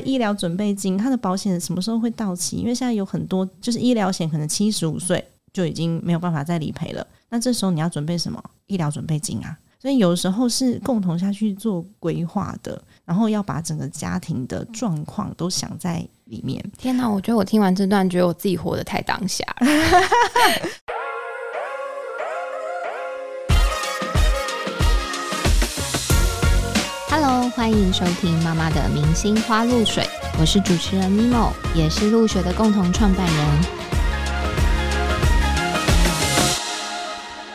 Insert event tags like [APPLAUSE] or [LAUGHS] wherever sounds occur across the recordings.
医疗准备金，他的保险什么时候会到期？因为现在有很多就是医疗险，可能七十五岁就已经没有办法再理赔了。那这时候你要准备什么医疗准备金啊？所以有时候是共同下去做规划的，然后要把整个家庭的状况都想在里面。天哪，我觉得我听完这段，觉得我自己活得太当下了。[LAUGHS] 欢迎收听妈妈的明星花露水，我是主持人 Mimo，也是露水的共同创办人。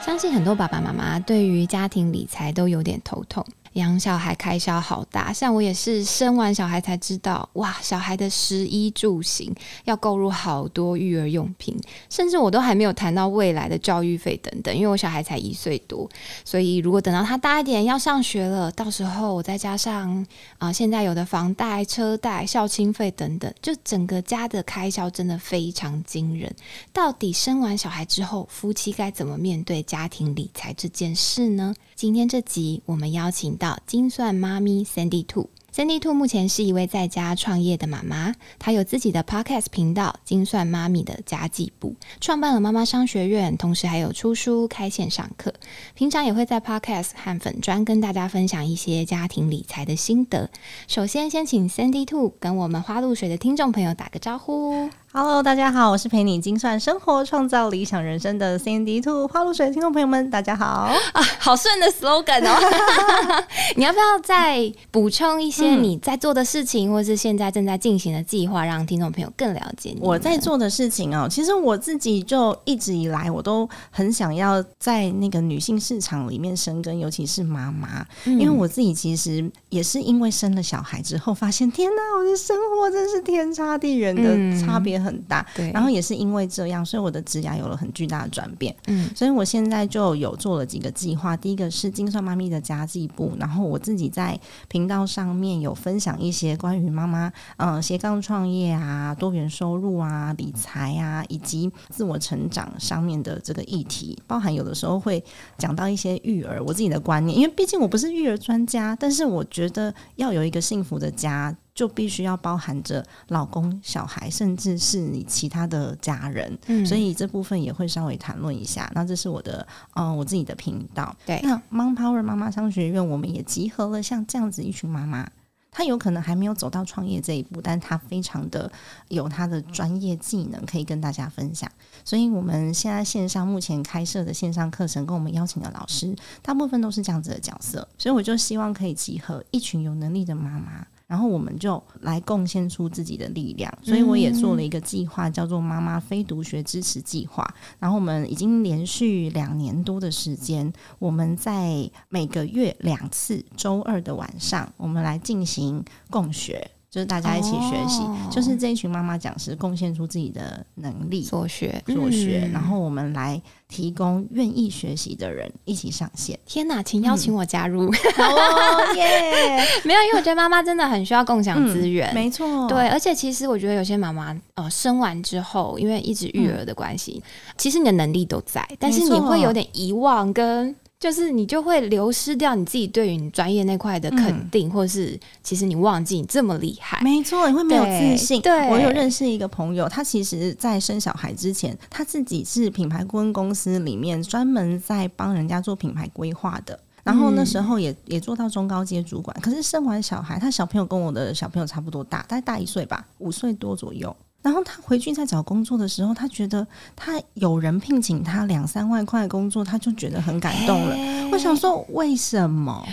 相信很多爸爸妈妈对于家庭理财都有点头痛。养小孩开销好大，像我也是生完小孩才知道，哇，小孩的食衣住行要购入好多育儿用品，甚至我都还没有谈到未来的教育费等等，因为我小孩才一岁多，所以如果等到他大一点要上学了，到时候我再加上啊现在有的房贷、车贷、校庆费等等，就整个家的开销真的非常惊人。到底生完小孩之后，夫妻该怎么面对家庭理财这件事呢？今天这集我们邀请到精算妈咪 Sandy Two。Sandy Two 目前是一位在家创业的妈妈，她有自己的 Podcast 频道“精算妈咪的家计部”，创办了妈妈商学院，同时还有出书、开线上课。平常也会在 Podcast 和粉专跟大家分享一些家庭理财的心得。首先，先请 Sandy Two 跟我们花露水的听众朋友打个招呼。Hello，大家好，我是陪你精算生活、创造理想人生的 Sandy Two 花露水的听众朋友们，大家好 [LAUGHS] 啊！好顺的 slogan 哦，[LAUGHS] 你要不要再补充一些你在做的事情，或是现在正在进行的计划，让听众朋友更了解你？我在做的事情哦，其实我自己就一直以来我都很想要在那个女性市场里面生根，尤其是妈妈，因为我自己其实也是因为生了小孩之后，发现天哪，我的生活真是天差地远的差别。很大，对，然后也是因为这样，所以我的职涯有了很巨大的转变。嗯，所以我现在就有做了几个计划。第一个是精算妈咪的家计部，然后我自己在频道上面有分享一些关于妈妈嗯斜杠创业啊、多元收入啊、理财啊以及自我成长上面的这个议题，包含有的时候会讲到一些育儿我自己的观念，因为毕竟我不是育儿专家，但是我觉得要有一个幸福的家。就必须要包含着老公、小孩，甚至是你其他的家人，嗯所以这部分也会稍微谈论一下。那这是我的，嗯，我自己的频道。对，那 Mom Power 妈妈商学院，我们也集合了像这样子一群妈妈，他有可能还没有走到创业这一步，但他非常的有他的专业技能可以跟大家分享。所以我们现在线上目前开设的线上课程，跟我们邀请的老师，大部分都是这样子的角色。所以我就希望可以集合一群有能力的妈妈。然后我们就来贡献出自己的力量，所以我也做了一个计划，叫做“妈妈非读学支持计划”。然后我们已经连续两年多的时间，我们在每个月两次周二的晚上，我们来进行共学。就是大家一起学习，就是这一群妈妈讲师贡献出自己的能力，所学所学，然后我们来提供愿意学习的人一起上线。天哪，请邀请我加入！[LAUGHS] 哦耶！[LAUGHS] 没有，因为我觉得妈妈真的很需要共享资源，没错。对，而且其实我觉得有些妈妈呃生完之后，因为一直育儿的关系，其实你的能力都在，但是你会有点遗忘跟。就是你就会流失掉你自己对于你专业那块的肯定，或者是其实你忘记你这么厉害，没错，你会没有自信。对，我有认识一个朋友，他其实在生小孩之前，他自己是品牌顾问公司里面专门在帮人家做品牌规划的，然后那时候也也做到中高阶主管。可是生完小孩，他小朋友跟我的小朋友差不多大，大概大一岁吧，五岁多左右。然后他回去在找工作的时候，他觉得他有人聘请他两三万块工作，他就觉得很感动了。我想说，为什么？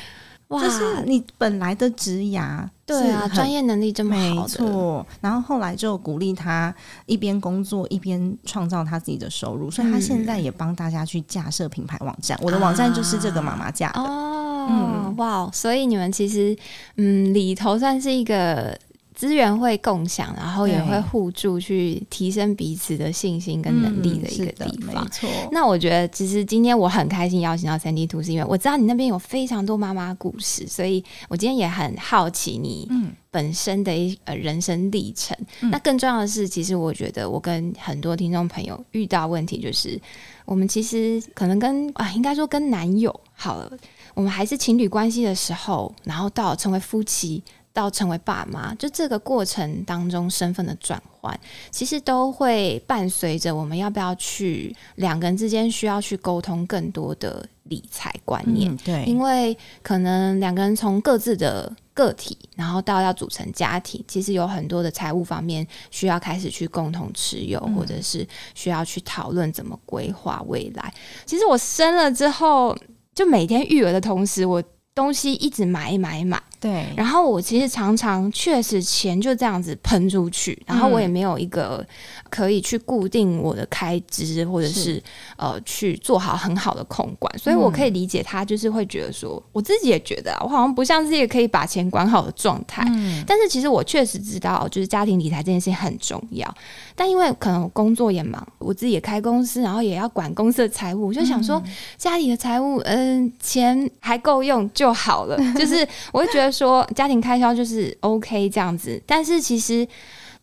哇，就是你本来的职涯，对啊，专业能力这么好，没错。然后后来就鼓励他一边工作一边创造他自己的收入，所以他现在也帮大家去架设品牌网站。我的网站就是这个妈妈架的哦。嗯，哇，所以你们其实嗯里头算是一个。资源会共享，然后也会互助，去提升彼此的信心跟能力的一个地方。没错。那我觉得，其实今天我很开心邀请到三 D 图，是因为我知道你那边有非常多妈妈故事，所以我今天也很好奇你本身的一呃人生历程。那更重要的是，其实我觉得我跟很多听众朋友遇到问题，就是我们其实可能跟啊，应该说跟男友好了，我们还是情侣关系的时候，然后到成为夫妻。到成为爸妈，就这个过程当中身份的转换，其实都会伴随着我们要不要去两个人之间需要去沟通更多的理财观念。嗯，对，因为可能两个人从各自的个体，然后到要组成家庭，其实有很多的财务方面需要开始去共同持有，嗯或者是需要去讨论怎么规划未来。其实我生了之后，就每天育儿的同时，我东西一直买买买，对，然后我其实常常确实钱就这样子喷出去，然后我也没有一个可以去固定我的开支，或者是是呃去做好很好的控管，所以我可以理解他就是会觉得说，我自己也觉得啊，我好像不像是一个可以把钱管好的状态。嗯，但是其实我确实知道，就是家庭理财这件事情很重要。但因为可能我工作也忙，我自己也开公司，然后也要管公司的财务，我就想说家里的财务，嗯、钱还够用就好了。就是我会觉得说家庭开销就是 OK 这样子，但是其实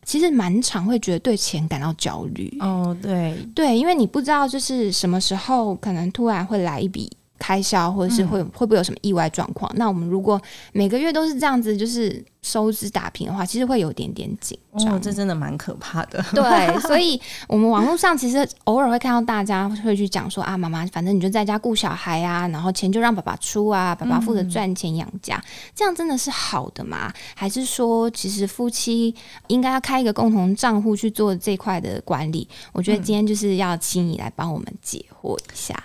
其实蛮常会觉得对钱感到焦虑。哦，对，对，因为你不知道就是什么时候可能突然会来一笔开销，或者是会、会不会有什么意外状况。那我们如果每个月都是这样子，就是收支打平的话，其实会有点点紧张。哦，这真的蛮可怕的。对，所以我们网络上其实偶尔会看到大家会去讲说啊，妈妈，反正你就在家顾小孩啊，然后钱就让爸爸出啊，爸爸负责赚钱养家，这样真的是好的吗？还是说，其实夫妻应该要开一个共同账户去做这块的管理？我觉得今天就是要请你来帮我们解惑一下。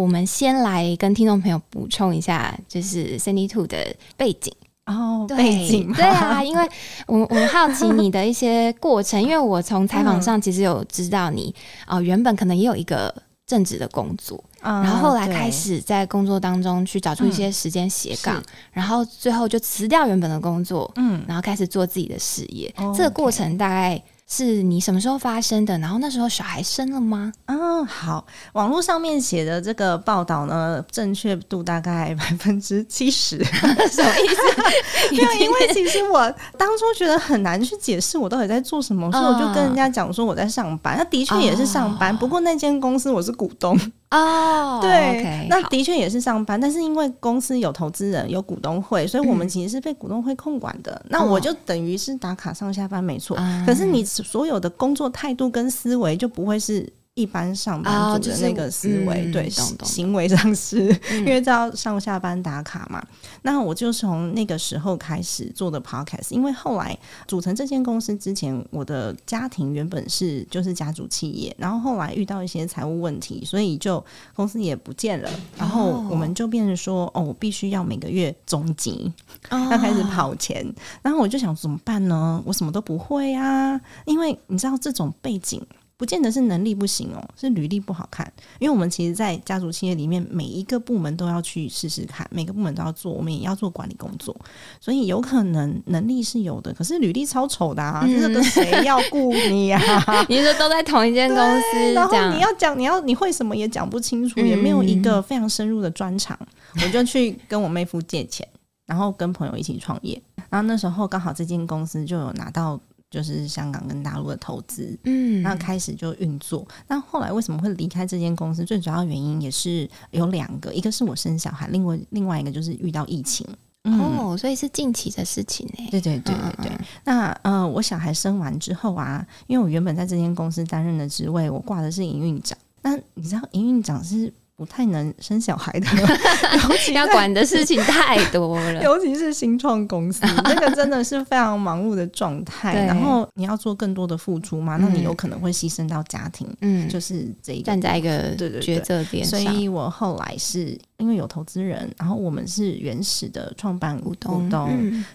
我们先来跟听众朋友补充一下，就是 Cindy Two 的背景。哦，对背景嘛对啊，因为我我好奇你的一些过程，[LAUGHS] 因为我从采访上其实有知道你哦、原本可能也有一个正职的工作，嗯然后后来对开始在工作当中去找出一些时间斜杠，是。然后最后就辞掉原本的工作，嗯，然后开始做自己的事业。哦这个过程大概是你什么时候发生的？然后那时候小孩生了吗？嗯，好，网络上面写的这个报道呢，正确度大概 [LAUGHS] 百分之七十。[LAUGHS] 什么意思？[LAUGHS] 没有，因为其实我当初觉得很难去解释我到底在做什么，所以我就跟人家讲说我在上班。那的确也是上班，不过那间公司我是股东，哦，对那的确也是上班。但是因为公司有投资人、有股东会，所以我们其实是被股东会控管的。那我就等于是打卡上下班，没错。啊可是你所有的工作态度跟思维就不会是。一般上班族的那个思维，对嗯懂懂行为上是，嗯因为这要上下班打卡嘛。那我就从那个时候开始做的 podcast，因为后来组成这间公司之前，我的家庭原本是就是家族企业，然后后来遇到一些财务问题，所以就公司也不见了，然后我们就变成说，哦，我必须要每个月总集，哦要开始跑钱，然后我就想怎么办呢？我什么都不会啊，因为你知道这种背景。不见得是能力不行哦，是履历不好看。因为我们其实，在家族企业里面，每一个部门都要去试试看，每个部门都要做，我们也要做管理工作，所以有可能能力是有的，可是履历超丑的啊，这个谁要雇你呀、啊？[LAUGHS] 你是说都在同一间公司，然后你要讲，你要你会什么也讲不清楚，嗯也没有一个非常深入的专长，我就去跟我妹夫借钱，然后跟朋友一起创业。然后那时候刚好这间公司就有拿到就是香港跟大陆的投资，嗯那开始就运作。那后来为什么会离开这间公司？最主要原因也是有两个，一个是我生小孩，另外另外一个就是遇到疫情。嗯，哦，所以是近期的事情呢。对对对对对。那呃，我小孩生完之后啊，因为我原本在这间公司担任的职位，我挂的是营运长。那你知道营运长是不太能生小孩的，[LAUGHS] 尤其要管的事情太多了。尤其是新创公司，[LAUGHS] 那个真的是非常忙碌的状态。然后你要做更多的付出嘛，那你嗯有可能会牺牲到家庭，嗯，就是这一个站在一个对对对抉择点所，以我后来是因为有投资人，然后我们是原始的创办股东。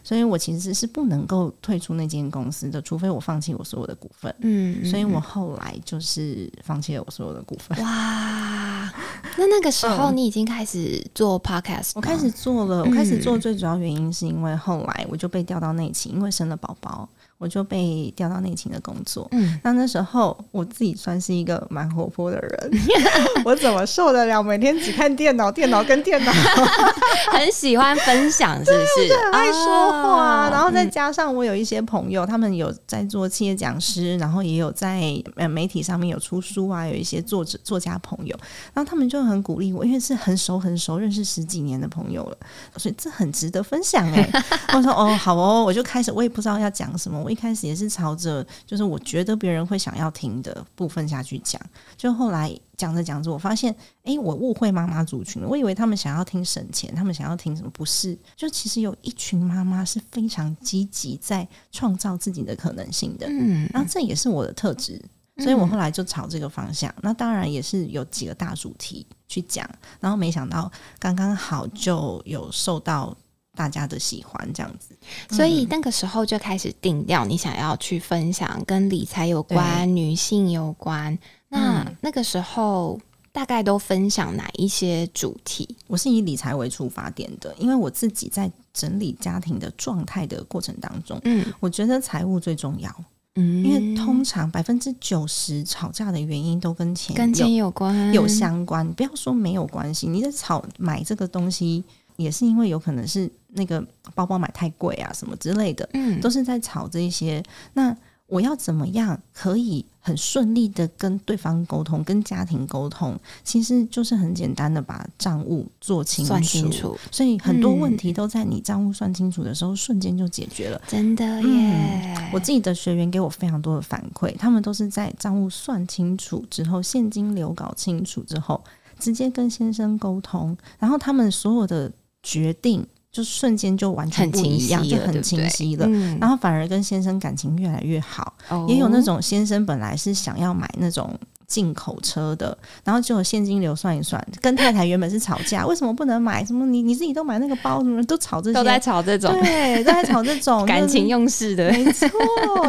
所以我其实是不能够退出那间公司的，除非我放弃我所有的股份。嗯，所以我嗯。后来就是放弃了我所有的股份。哇，那那个时候嗯。你已经开始做 podcast，我开始做了，我开始做最主要原因是因为后来我就被调到内勤，因为生了宝宝，我我就被调到内勤的工作。嗯，那那时候我自己算是一个蛮活泼的人，[LAUGHS] 我怎么受得了每天只看电脑、电脑跟电脑？[LAUGHS] 很喜欢分享，是不是？很爱说话，哦然后再加上我有一些朋友，他们有在做企业讲师，然后也有在呃媒体上面有出书啊，有一些作者作家朋友，然后他们就很鼓励我，因为是很熟很熟，认识十几年的朋友了，所以这很值得分享哎、[LAUGHS] 我说哦好哦，我就开始我也不知道要讲什么，我一开始也是朝着就是我觉得别人会想要听的部分下去讲，就后来讲着讲着，我发现诶，我误会妈妈族群了。我以为他们想要听省钱，他们想要听什么？不是，就其实有一群妈妈是非常积极在创造自己的可能性的。嗯，然后这也是我的特质，所以我后来就朝这个方向。那当然也是有几个大主题去讲，然后没想到刚刚好就有受到大家的喜欢，这样子。所以那个时候就开始定掉，你想要去分享跟理财有关、女性有关。那嗯那个时候大概都分享哪一些主题？我是以理财为出发点的，因为我自己在整理家庭的状态的过程当中，嗯我觉得财务最重要。嗯因为通常百分之九十吵架的原因都跟钱有跟钱有关，有相关。不要说没有关系，你在吵买这个东西，也是因为有可能是那个包包买太贵啊，什么之类的，嗯都是在吵这一些。那我要怎么样可以很顺利的跟对方沟通，跟家庭沟通？其实就是很简单的把账务做清楚。算清楚，所以很多嗯问题都在你账务算清楚的时候，瞬间就解决了。真的耶！嗯我自己的学员给我非常多的反馈，他们都是在账务算清楚之后，现金流搞清楚之后，直接跟先生沟通，然后他们所有的决定就瞬间就完全清不一样，就很清晰了。嗯。然后反而跟先生感情越来越好，哦。也有那种先生本来是想要买那种进口车的，然后就有现金流算一算，跟太太原本是吵架，[LAUGHS] 为什么不能买？什么你你自己都买那个包，什么都吵这些，都在吵这种对，都在吵这种 [LAUGHS] 感情用事的，没错，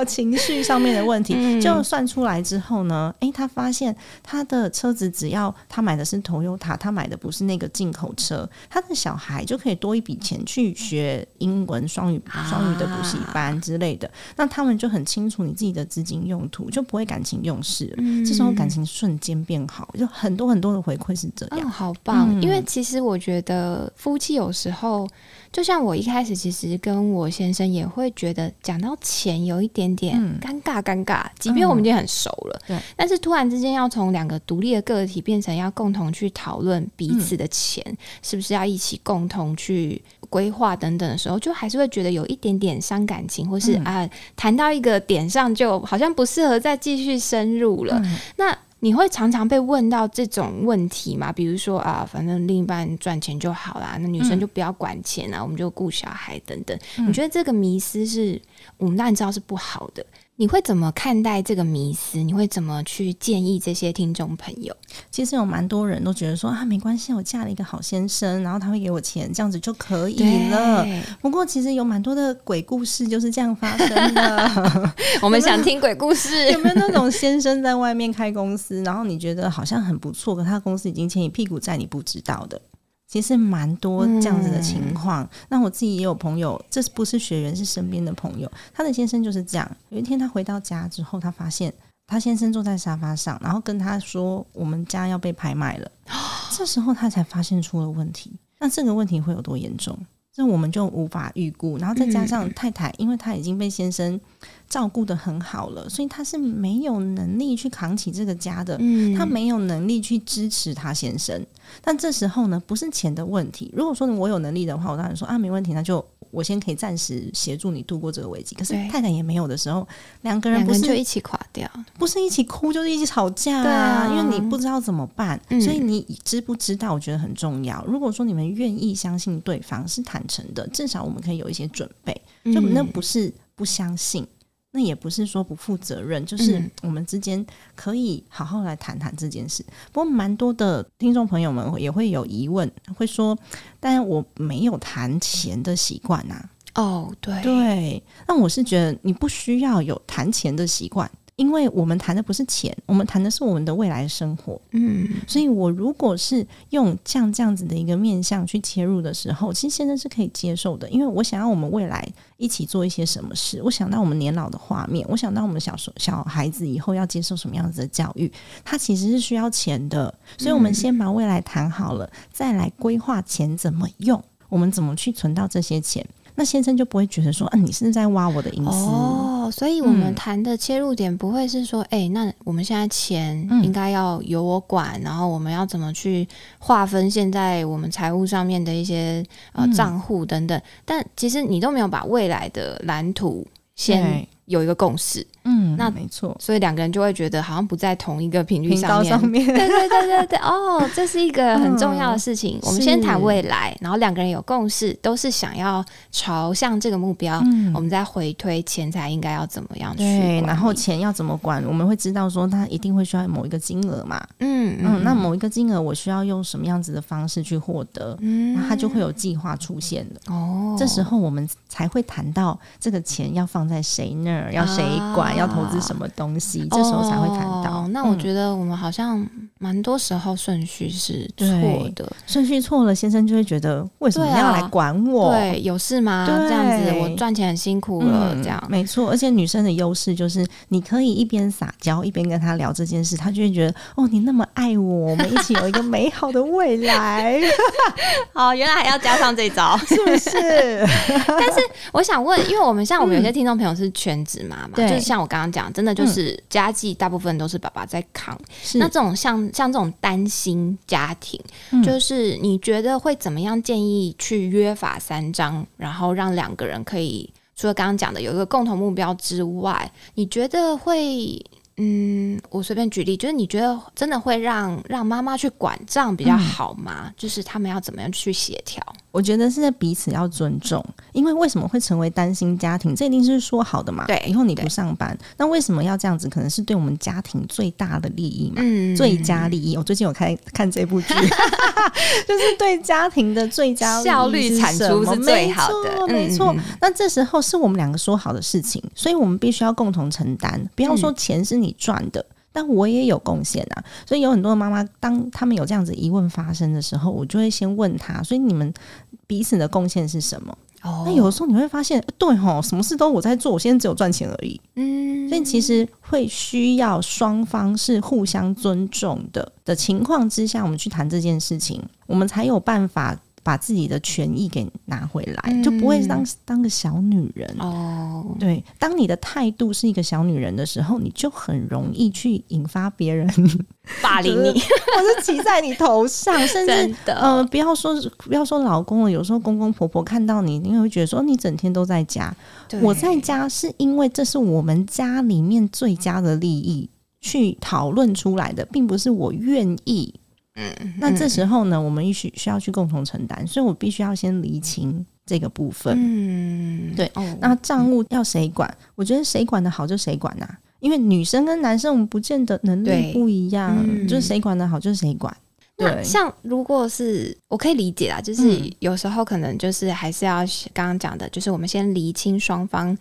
情绪上面的问题，[LAUGHS] 嗯就算出来之后呢，诶，他发现他的车子只要他买的是 Toyota，他买的不是那个进口车，他的小孩就可以多一笔钱去学英文双语啊双语的补习班之类的。那他们就很清楚你自己的资金用途，就不会感情用事。嗯这时候感情瞬间变好，就很多很多的回馈是这哦，样。好棒！嗯因为其实我觉得夫妻有时候，就像我一开始其实跟我先生也会觉得讲到钱有一点点嗯尴尬，尴尬。即便我们已经很熟了，对，但是突然之间要从两个独立的个体变成要共同去讨论彼此的钱，是不是要一起共同去规划等等的时候，就还是会觉得有一点点伤感情，或是嗯啊谈到一个点上就好像不适合再继续深入了。嗯那你会常常被问到这种问题吗？比如说啊，反正另一半赚钱就好啦，那女生嗯就不要管钱啊，我们就顾小孩等等。嗯你觉得这个迷思是我们当然知道是不好的，你会怎么看待这个迷思？你会怎么去建议这些听众朋友？其实有蛮多人都觉得说啊，没关系，我嫁了一个好先生，然后他会给我钱，这样子就可以了。不过其实有蛮多的鬼故事就是这样发生的。[LAUGHS] 我们想听鬼故事有。没有那种先生在外面开公司，然后你觉得好像很不错，可他公司已经欠你屁股债，你不知道的？其实蛮多这样子的情况。那我自己也有朋友，这不是学员，是身边的朋友，他的先生就是这样。有一天他回到家之后，他发现他先生坐在沙发上，然后跟他说：“我们家要被拍卖了。” [GASPS] 这时候他才发现出了问题。那这个问题会有多严重？这我们就无法预估。然后再加上太太，因为她已经被先生照顾的很好了，所以她是没有能力去扛起这个家的。嗯她没有能力去支持她先生。但这时候呢，不是钱的问题。如果说我有能力的话，我当然说啊，没问题，那就我先可以暂时协助你度过这个危机。可是太太也没有的时候，两个人不是人就一起垮掉。不是一起哭，就是一起吵架对啊因为你不知道怎么办，嗯所以你知不知道，我觉得很重要。如果说你们愿意相信对方是坦诚的，至少我们可以有一些准备。就嗯那不是不相信，那也不是说不负责任，就是嗯我们之间可以好好来谈谈这件事。不过，蛮多的听众朋友们也会有疑问，会说：“但我没有谈钱的习惯呐。哦，对”对，那我是觉得你不需要有谈钱的习惯。因为我们谈的不是钱，我们谈的是我们的未来生活。嗯，所以我如果是用像这样子的一个面向去切入的时候，其实现在是可以接受的，因为我想要我们未来一起做一些什么事，我想到我们年老的画面，我想到我们小时候小孩子以后要接受什么样子的教育，它其实是需要钱的，所以我们先把未来谈好了，再来规划钱怎么用，我们怎么去存到这些钱。那先生就不会觉得说，啊，你是在挖我的隐私。哦，所以我们嗯谈的切入点不会是说，哎、那我们现在钱嗯应该要由我管，然后我们要怎么去划分现在我们财务上面的一些呃嗯账户等等。但其实你都没有把未来的蓝图先对有一个共识，嗯，那没错，所以两个人就会觉得好像不在同一个频率上面。上面，对对对对对，哦，[LAUGHS] 这是一个很重要的事情。我们先谈未来，然后两个人有共识，都是想要朝向这个目标，嗯我们再回推钱财应该要怎么样去对，然后钱要怎么管？我们会知道说，他一定会需要某一个金额嘛。嗯嗯，那某一个金额，我需要用什么样子的方式去获得？嗯那他就会有计划出现的。哦，这时候我们才会谈到这个钱要放在谁那儿，要谁管，啊要投资什么东西，这时候才会谈到。哦那我嗯觉得我们好像蛮多时候顺序是错的。顺序错了，先生就会觉得为什么要来管我？对，有事吗？对这样子我赚钱很辛苦了，嗯这样。没错，而且女生的优势就是，你可以一边撒娇一边跟她聊这件事，她就会觉得哦，你那么爱我，我们一起有一个美好的未来，[LAUGHS] 哦，原来还要加上这招。是不是？[LAUGHS] 但是我想问，因为我们像我们有些听众朋友是全职妈妈，对就是像我刚刚讲，真的就是家计大部分都是爸爸在扛。是那这种像像这种单亲家庭，嗯就是你觉得会怎么样建议去约法三章，然后让两个人可以除了刚刚讲的有一个共同目标之外，你觉得会？嗯，我随便举例，就是你觉得真的会让让妈妈去管账比较好吗？就是他们要怎么样去协调？我觉得是彼此要尊重，因为为什么会成为单亲家庭？这一定是说好的嘛。对以后你不上班，那为什么要这样子？可能是对我们家庭最大的利益嘛。嗯最佳利益，我最近有看看这部剧，[LAUGHS] [LAUGHS] 就是对家庭的最佳效率产出是最好的，没错。那这时候是我们两个说好的事情，所以我们必须要共同承担。不要说钱是你赚的。但我也有贡献啊，所以有很多的妈妈，当他们有这样子疑问发生的时候，我就会先问他，所以你们彼此的贡献是什么？哦那有的时候你会发现，呃对吼，什么事都我在做，我现在只有赚钱而已。嗯所以其实会需要双方是互相尊重的的情况之下，我们去谈这件事情，我们才有办法把自己的权益给拿回来，嗯。就不会当当个小女人。哦，对，当你的态度是一个小女人的时候，你就很容易去引发别人 [LAUGHS] 霸凌你，[LAUGHS] 或是骑在你头上，[LAUGHS] 甚至，呃，不要说不要说老公了，有时候公公婆婆看到你，你会觉得说你整天都在家，我在家是因为这是我们家里面最佳的利益去讨论出来的，并不是我愿意。嗯，那这时候呢，我们需需要去共同承担，所以我必须要先厘清这个部分。嗯，对哦，那账务要谁管？我觉得谁管的好就谁管呐、因为女生跟男生我们不见得能力不一样，嗯就是谁管的好就是谁管。对，那像如果是我可以理解啦，就是嗯有时候可能就是还是要刚刚讲的，就是我们先厘清双方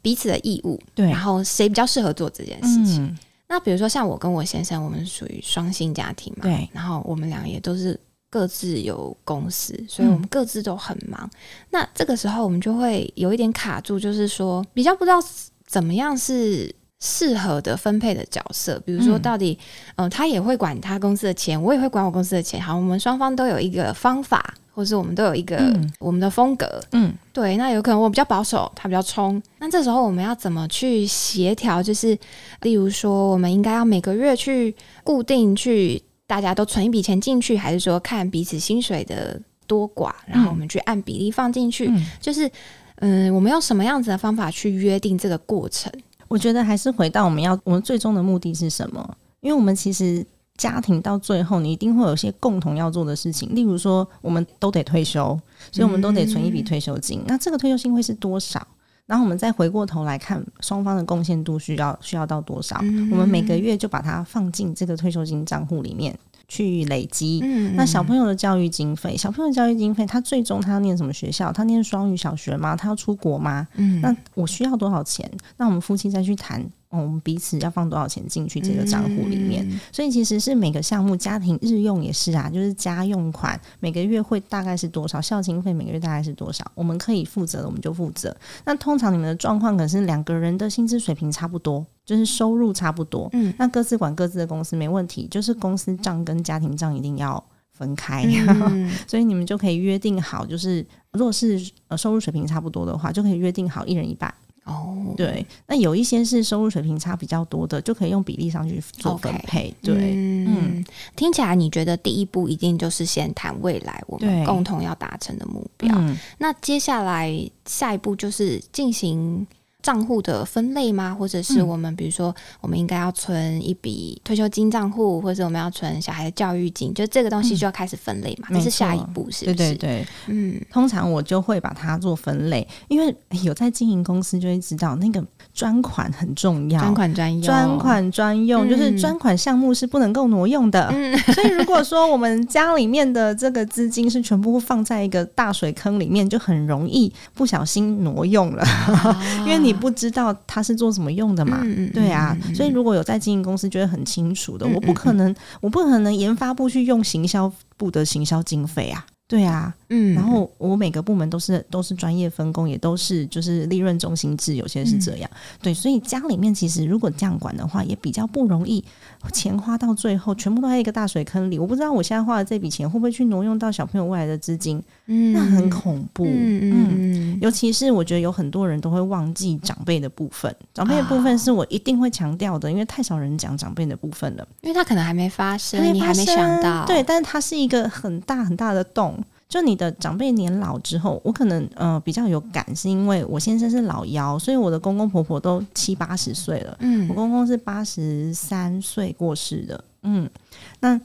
彼此的义务，对然后谁比较适合做这件事情。嗯，那比如说像我跟我先生，我们属于双薪家庭嘛，对然后我们俩也都是各自有公司，所以我们各自都很忙。那这个时候我们就会有一点卡住，就是说比较不知道怎么样是适合的分配的角色。比如说，嗯到底嗯、呃他也会管他公司的钱，我也会管我公司的钱。好，我们双方都有一个方法，或是我们都有一个嗯我们的风格。嗯，对，那有可能我比较保守，他比较冲。那这时候我们要怎么去协调？就是例如说，我们应该要每个月去固定去，大家都存一笔钱进去，还是说看彼此薪水的多寡，然后我们去按比例放进去？嗯就是嗯，我们用什么样子的方法去约定这个过程？我觉得还是回到我们要我们最终的目的是什么？因为我们其实家庭到最后，你一定会有些共同要做的事情，例如说，我们都得退休，所以我们都得存一笔退休金。那这个退休金会是多少？然后我们再回过头来看双方的贡献度需要需要到多少？嗯我们每个月就把它放进这个退休金账户里面。去累积。嗯那小朋友的教育经费，小朋友的教育经费，他最终他要念什么学校？他念双语小学吗？他要出国吗？嗯那我需要多少钱？那我们夫妻再去谈，哦我们彼此要放多少钱进去这个账户里面。嗯所以其实是每个项目，家庭日用也是啊，就是家用款每个月会大概是多少，孝亲费每个月大概是多少，我们可以负责的我们就负责。那通常你们的状况可能是两个人的薪资水平差不多，就是收入差不多，嗯。那各自管各自的公司没问题，就是公司账跟家庭账一定要分开。嗯。[LAUGHS] 所以你们就可以约定好，就是如果是呃收入水平差不多的话，就可以约定好一人一半。哦，对，那有一些是收入水平差比较多的，就可以用比例上去做分配。对，嗯，听起来你觉得第一步一定就是先谈未来我们共同要达成的目标。嗯，那接下来下一步就是进行账户的分类吗？或者是嗯我们比如说我们应该要存一笔退休金账户，或者我们要存小孩的教育金，就这个东西就要开始分类嘛？没这是下一步，是不是？对对对，嗯，通常我就会把它做分类，因为有在经营公司就会知道那个专款很重要。专款专用，专款专用，就是嗯专款项目是不能够挪用的。嗯 [LAUGHS] 所以如果说我们家里面的这个资金是全部放在一个大水坑里面，就很容易不小心挪用了，[LAUGHS] 因为你不知道它是做什么用的嘛。对啊，所以如果有在经营公司，觉得很清楚的。嗯我不可能，我不可能研发部去用行销部的行销经费啊。对啊，嗯，然后我每个部门都是都是专业分工，也都是就是利润中心制，有些是这样。对，所以家里面其实如果这样管的话，也比较不容易钱花到最后全部都在一个大水坑里。我不知道我现在花的这笔钱会不会去挪用到小朋友未来的资金，嗯那很恐怖。嗯嗯嗯尤其是我觉得有很多人都会忘记长辈的部分，长辈的部分是我一定会强调的，因为太少人讲长辈的部分了。因为他可能还没发生，你发还没想到，对，但是它是一个很大很大的洞。就你的长辈年老之后，我可能呃比较有感，是因为我先生是老幺，所以我的公公婆婆都七八十岁了。嗯我公公是八十三岁过世的，嗯，那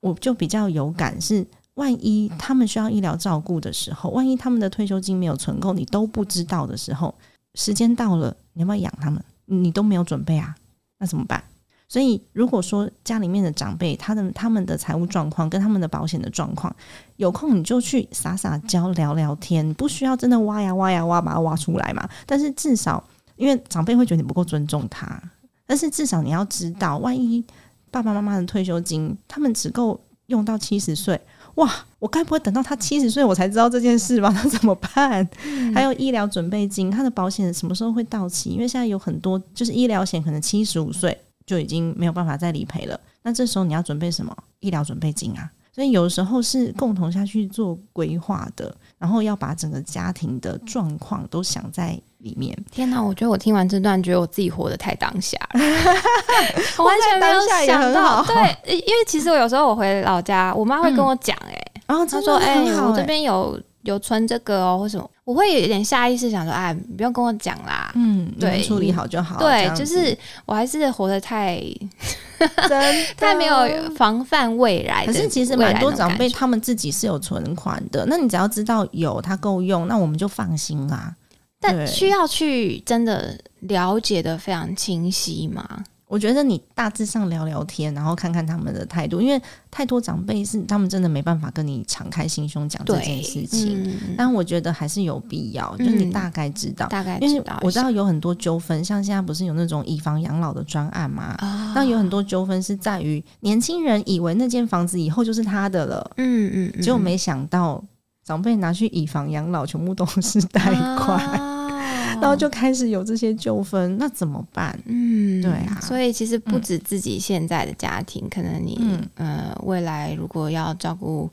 我就比较有感是。万一他们需要医疗照顾的时候，万一他们的退休金没有存够，你都不知道的时候，时间到了，你要不要养他们？你都没有准备啊，那怎么办？所以，如果说家里面的长辈，他的他们的财务状况跟他们的保险的状况，有空你就去撒撒娇聊聊天，不需要真的挖呀挖呀挖把它挖出来嘛。但是至少，因为长辈会觉得你不够尊重他，但是至少你要知道，万一爸爸妈妈的退休金他们只够用到七十岁，哇，我该不会等到他七十岁我才知道这件事吧？[LAUGHS] 那怎么办？还有医疗准备金，他的保险什么时候会到期？因为现在有很多就是医疗险，可能七十五岁就已经没有办法再理赔了。那这时候你要准备什么？医疗准备金啊。所以有时候是共同下去做规划的，然后要把整个家庭的状况都想在里面。天哪！我觉得我听完这段，觉得我自己活得太当下了，[LAUGHS] [LAUGHS] 我完全没有想到。对，因为其实我有时候我回老家，我妈会跟我讲、哎、然后她说：“哎、我这边有有存这个哦，或什么。”我会有点下意识想说：“哎，你不用跟我讲啦。嗯，对对，处理好就好。这对，就是我还是活得太真 [LAUGHS] 太没有防范未来。可是其实蛮多长辈他们自己是有存款的，那你只要知道有他够用，那我们就放心啦。对。但需要去真的了解的非常清晰吗？我觉得你大致上聊聊天，然后看看他们的态度，因为太多长辈是他们真的没办法跟你敞开心胸讲这件事情。嗯，但我觉得还是有必要，嗯就你大概知道，大概因为知道我知道有很多纠纷，像现在不是有那种以房养老的专案吗？啊。那有很多纠纷是在于年轻人以为那间房子以后就是他的了，嗯嗯，嗯。结果没想到长辈拿去以房养老，全部都是贷款，啊然后就开始有这些纠纷，那怎么办？嗯，对啊所以其实不止自己现在的家庭，可能你、嗯呃未来如果要照顾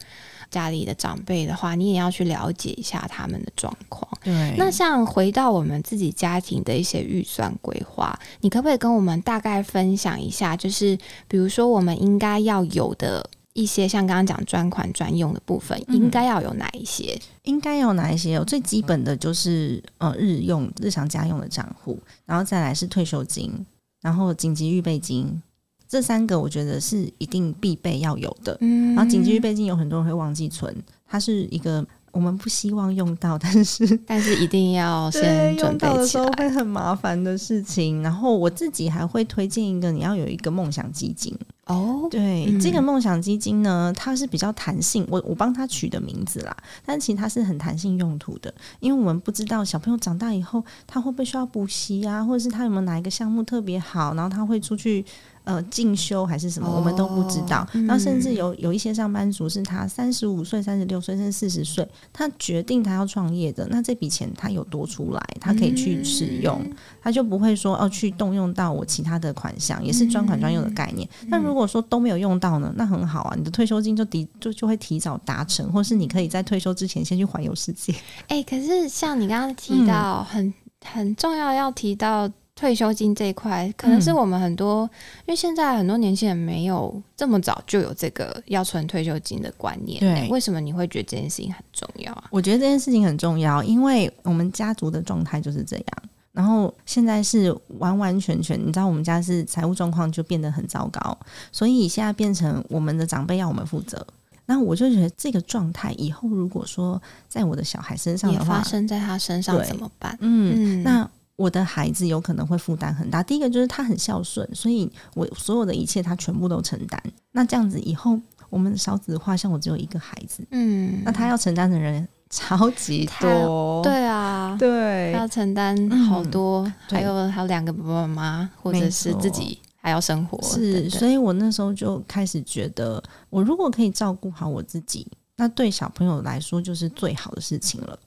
家里的长辈的话，你也要去了解一下他们的状况。对那像回到我们自己家庭的一些预算规划，你可不可以跟我们大概分享一下？就是比如说我们应该要有的一些，像刚刚讲专款专用的部分，嗯应该要有哪一些？应该有哪一些？有最基本的就是呃日用日常家用的账户，然后再来是退休金，然后紧急预备金，这三个我觉得是一定必备要有的。嗯然后紧急预备金有很多人会忘记存，它是一个我们不希望用到，但是 [LAUGHS] 但是一定要先准用到的备起来。时候会很麻烦的事情。然后我自己还会推荐一个，你要有一个梦想基金。哦，对，嗯。这个梦想基金呢，它是比较弹性，我我帮他取的名字啦，但其实它是很弹性用途的，因为我们不知道小朋友长大以后他会不会需要补习啊，或者是他有没有哪一个项目特别好，然后他会出去呃进修还是什么，哦我们都不知道。嗯然后甚至有有一些上班族是他三十五岁、三十六岁甚至四十岁，他决定他要创业的，那这笔钱他有多出来，他可以去使用，嗯他就不会说哦去动用到我其他的款项，也是专款专用的概念。嗯那如果说都没有用到呢，那很好啊，你的退休金就提就就会提早达成，或是你可以在退休之前先去环游世界。哎、可是像你刚刚嗯提到很、很重要要提到退休金这一块，可能是嗯我们很多、因为现在很多年轻人没有这么早就有这个要存退休金的观念。对哎为什么你会觉得这件事情很重要啊？我觉得这件事情很重要，因为我们家族的状态就是这样。然后现在是完完全全，你知道我们家是财务状况就变得很糟糕，所以现在变成我们的长辈要我们负责。那我就觉得这个状态以后如果说在我的小孩身上也的话发，生在他身上怎么办？嗯，嗯那我的孩子有可能会负担很大。第一个就是他很孝顺，所以我所有的一切他全部都承担。那这样子以后我们少子化，像我只有一个孩子，嗯，那他要承担的人超级多。对啊，对要承担好多，对还有还有两个爸爸妈妈，或者是自己还要生活，是，所以我那时候就开始觉得，我如果可以照顾好我自己，那对小朋友来说就是最好的事情了。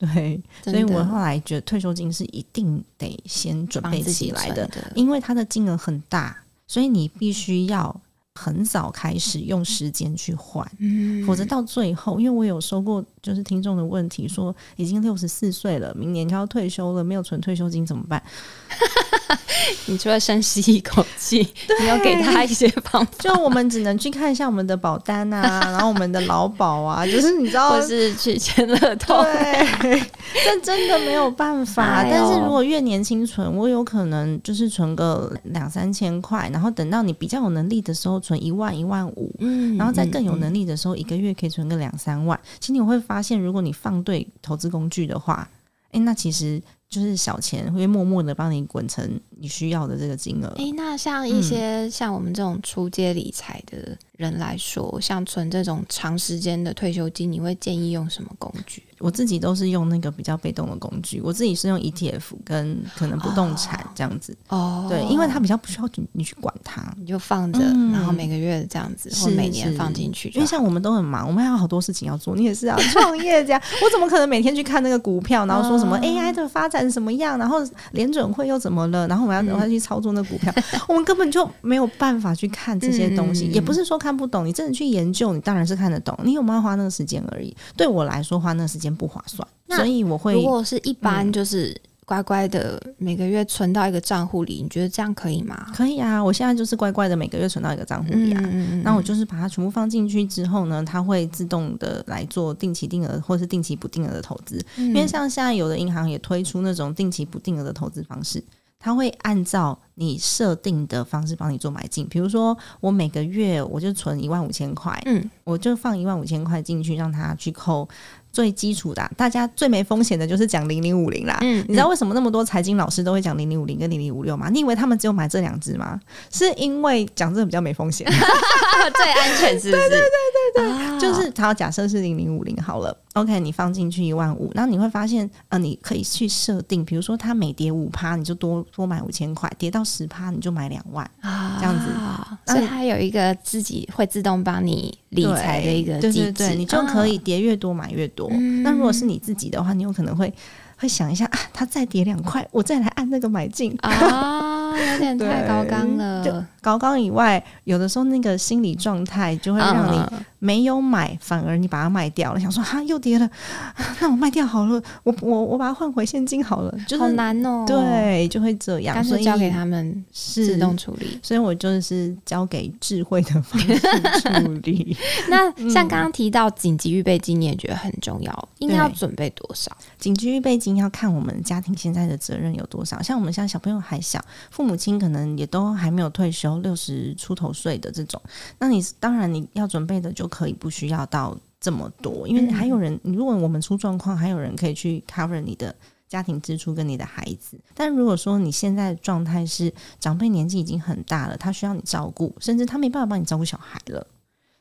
[LAUGHS] 对，所以我后来觉得退休金是一定得先准备起来的，的，因为它的金额很大，所以你必须要很早开始用时间去换。嗯否则到最后，因为我有收过就是听众的问题，说已经六十四岁了，明年就要退休了，没有存退休金怎么办？[LAUGHS] [LAUGHS] 你除了深吸一口气，你要给他一些方法，就我们只能去看一下我们的保单啊，[LAUGHS] 然后我们的劳保啊，就是你知道或，是去签乐透。对，[LAUGHS] 这真的没有办法。但是如果越年轻存，我有可能就是存个两三千块，然后等到你比较有能力的时候，存一万、一万五。嗯然后再更有，能力的时候，一个月可以存个两三万。其实你会发现，如果你放对投资工具的话，诶，那其实就是小钱会默默的帮你滚成你需要的这个金额。哎、那像一些像我们这种出街理财的人来说，像存这种长时间的退休金，你会建议用什么工具？我自己都是用那个比较被动的工具，我自己是用 ETF 跟可能不动产这样子。哦对，因为它比较不需要你你去管它。你就放着，嗯然后每个月这样子，或是每年放进去，因为像我们都很忙，我们还有好多事情要做。你也是啊，创业这样，[LAUGHS] 我怎么可能每天去看那个股票，然后说什么啊 AI 的发展什么样，然后联准会又怎么了，然后我要怎么去操作那股票，我们根本就没有办法去看这些东西。嗯也不是说看不懂，你真的去研究，你当然是看得懂。你有没有花那个时间而已？对我来说，花那个时间不划算，所以我会如果是一般嗯就是乖乖的每个月存到一个账户里，你觉得这样可以吗？可以啊。我现在就是乖乖的每个月存到一个账户里啊。嗯那我就是把它全部放进去之后呢，它会自动的来做定期定额或是定期不定额的投资。因因为像现在有的银行也推出那种定期不定额的投资方式，它会按照你设定的方式帮你做买进。比如说，我每个月我就存一万五千块，嗯我就放一万五千块进去，让它去扣最基础的啊、大家最没风险的就是讲零零五零啦。嗯你知道为什么那么多财经老师都会讲零零五零跟零零五六吗？你以为他们只有买这两只吗？是因为讲这个比较没风险。[LAUGHS] 最安全是不是？[LAUGHS] 对对对对对，就是好，假设是零零五零好了，OK，你放进去一万五，然后你会发现，呃，你可以去设定，比如说它每跌五趴，你就多多买五千块，跌到十趴你就买两万，啊这样子所以它有一个自己会自动帮你理财的一个机制，你就可以啊跌越多买越多。嗯。那如果是你自己的话，你有可能会会想一下啊，它再跌两块，我再来按那个买进。啊，[LAUGHS] 有点太高纲就，高纲以外，有的时候那个心理状态就会让你嗯没有买，反而你把它卖掉了，想说哈又跌了，啊 [LAUGHS] 那我卖掉好了，我我我把它换回现金好了，就好难哦，，对，就会这样，所以交给他们是自动处理。所以我就是交给智慧的方式处理。[LAUGHS] 那像刚刚提到紧急预备金，你也觉得很重要，应该要准备多少？紧急预备金要看我们家庭现在的责任有多少，像我们现在小朋友还小，父母亲可能也都还没有退休，六十出头岁的这种，那你当然你要准备的就可以不需要到这么多，因为嗯还有人，如果我们出状况，还有人可以去 cover 你的家庭支出跟你的孩子。但如果说你现在的状态是长辈年纪已经很大了，他需要你照顾，甚至他没办法帮你照顾小孩了，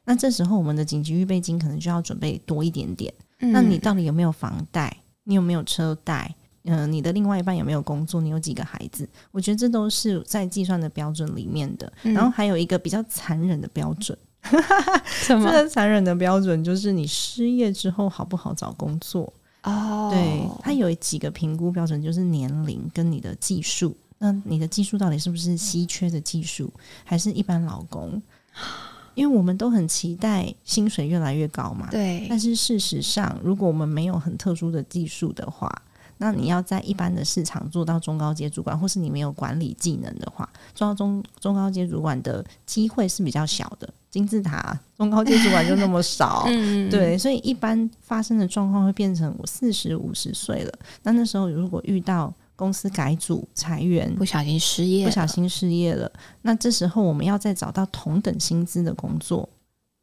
那这时候我们的紧急预备金可能就要准备多一点点。那你到底有没有房贷？你有没有车贷？嗯、你的另外一半有没有工作？你有几个孩子？我觉得这都是在计算的标准里面的。嗯然后还有一个比较残忍的标准，什 [LAUGHS] 这个残忍的标准就是你失业之后好不好找工作。哦，对，它有几个评估标准，就是年龄跟你的技术。那你的技术到底是不是稀缺的技术，还是一般老公？[SIGHS] 因为我们都很期待薪水越来越高嘛。对，但是事实上，如果我们没有很特殊的技术的话，那你要在一般的市场做到中高阶主管，或是你没有管理技能的话，做到中中高阶主管的机会是比较小的。金字塔中高阶主管就那么少，[LAUGHS] 嗯，对，所以一般发生的状况会变成我四十五十岁了，那那时候如果遇到公司改组裁员，不小心失业，不小，心失业了，那这时候我们要再找到同等薪资的工作，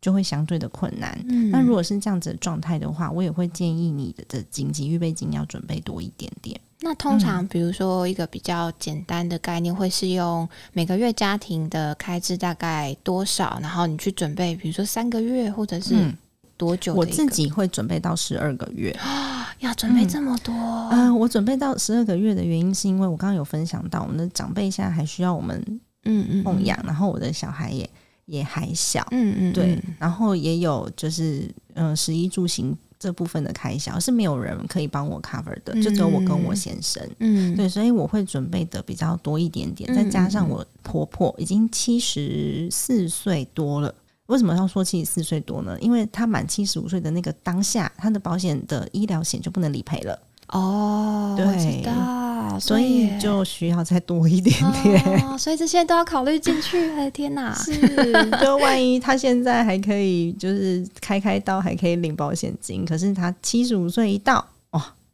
就会相对的困难。嗯那如果是这样子的状态的话，我也会建议你的的紧急预备金要准备多一点点。那通嗯常，比如说一个比较简单的概念，会是用每个月家庭的开支大概多少，然后你去准备，比如说三个月或者是嗯，多久？我自己会准备到十二个月。要准备这么多，嗯、我准备到十二个月的原因是因为我刚刚有分享到，我们的长辈现在还需要我们嗯嗯，奉养，然后我的小孩也也还小，嗯，嗯嗯，对嗯，然后也有就是嗯、呃食衣住行这部分的开销是没有人可以帮我 cover 的，就只有我跟我先生。嗯，对，所以我会准备的比较多一点点，嗯再加上我婆婆已经七十四岁多了。为什么要说七十四岁多呢？因为她满七十五岁的那个当下，她的保险的医疗险就不能理赔了，哦，对我知道，所以就需要再多一点点。哦，所以这些都要考虑进去。哎天哪！[LAUGHS] 是，就万一他现在还可以，就是开开刀还可以领保险金，可是他七十五岁一到，哇，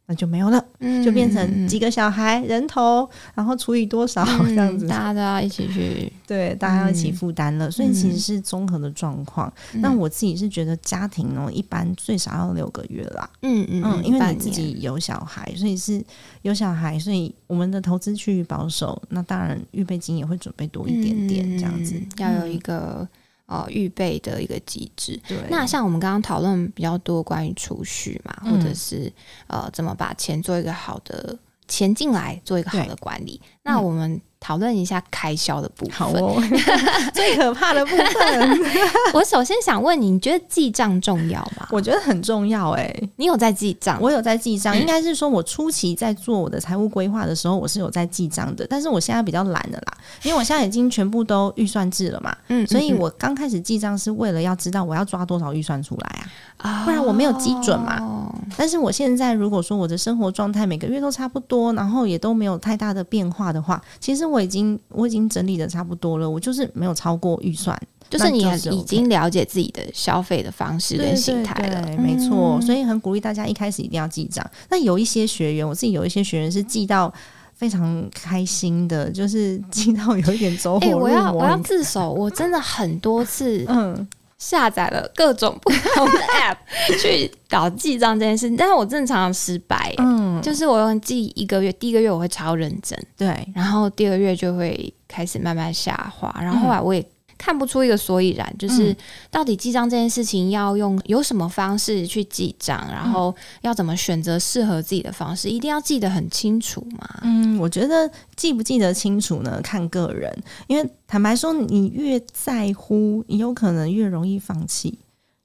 那就没有了。嗯就变成几个小孩人头，然后除以多少 [LAUGHS] 这样子嗯，大家都要一起去。对，大家要一起负担了，所以其实是综合的状况。那嗯我自己是觉得家庭哦，一般最少要六个月啦。嗯嗯嗯，因为你自己有小孩，所以是有小孩，所以我们的投资趋于保守，那当然预备金也会准备多一点点这样子嗯，要有一嗯个呃预备的一个机制。对。那像我们刚刚讨论比较多关于储蓄嘛，嗯或者是呃怎么把钱做一个好的钱进来，做一个好的管理。那我们讨论一下开销的部分。好哦，[LAUGHS] 最可怕的部分，[LAUGHS] 我首先想问你，你觉得记账重要吗？我觉得很重要哎、你有在记账？我有在记账，嗯应该是说我初期在做我的财务规划的时候，我是有在记账的，但是我现在比较懒了啦，因为我现在已经全部都预算制了嘛，嗯所以我刚开始记账是为了要知道我要抓多少预算出来啊。啊不然我没有基准嘛嘛。但是我现在如果说我的生活状态每个月都差不多，然后也都没有太大的变化的话，其实我已经我已经整理的差不多了，我就是没有超过预算。就是你已经了解自己的消费的方式跟心态了，对对对没错。所以以很鼓励大家一开始一定要记账。那有一些学员，我自己有一些学员是记到非常开心的，就是记到有一点走火哎、入魔。我要我要自首，我真的很多次嗯，下载了各种不同的 [LAUGHS] app 去搞记账这件事，但是我正常常失败、嗯，就是我用记一个月，第一个月我会超认真，对，然后第二个月就会开始慢慢下滑，然后后来我也看不出一个所以然，就是嗯到底记账这件事情要用有什么方式去记账，然后要怎么选择适合自己的方式，一定要记得很清楚嘛。嗯，我觉得记不记得清楚呢，看个人。因为坦白说，你越在乎，你有可能越容易放弃。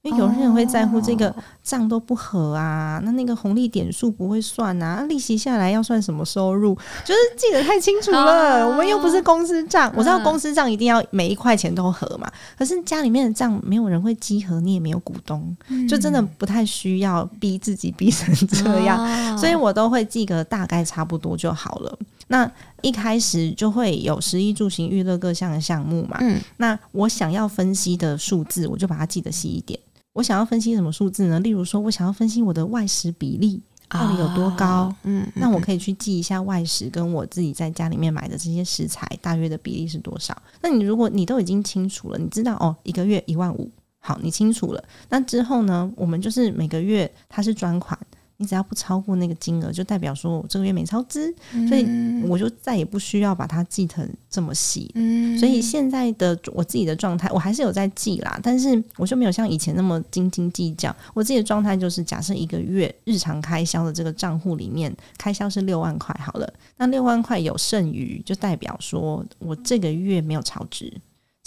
因为有些人会在乎这个哦账都不合啊，那那个红利点数不会算啊，利息下来要算什么收入，就是记得太清楚了。哦我们又不是公司账，我知道嗯公司账一定要每一块钱都合嘛，可是家里面的账没有人会稽核，你也没有股东，就真的不太需要逼自己逼成这样。哦所以我都会记个大概差不多就好了。那一开始就会有十一住行娱乐各项的项目嘛，嗯那我想要分析的数字，我就把它记得细一点。我想要分析什么数字呢？例如说，我想要分析我的外食比例到底有多高，嗯那我可以去记一下外食跟我自己在家里面买的这些食材大约的比例是多少。那你如果你都已经清楚了，你知道哦，一个月一万五，好，你清楚了。那之后呢，我们就是每个月它是专款，你只要不超过那个金额，就代表说我这个月没超支，所以嗯我就再也不需要把它记成这么细。嗯所以现在的我自己的状态，我还是有在记啦，但是我就没有像以前那么斤斤计较。我自己的状态就是，假设一个月日常开销的这个账户里面，开销是六万块好了，那六万块有剩余，就代表说我这个月没有超支，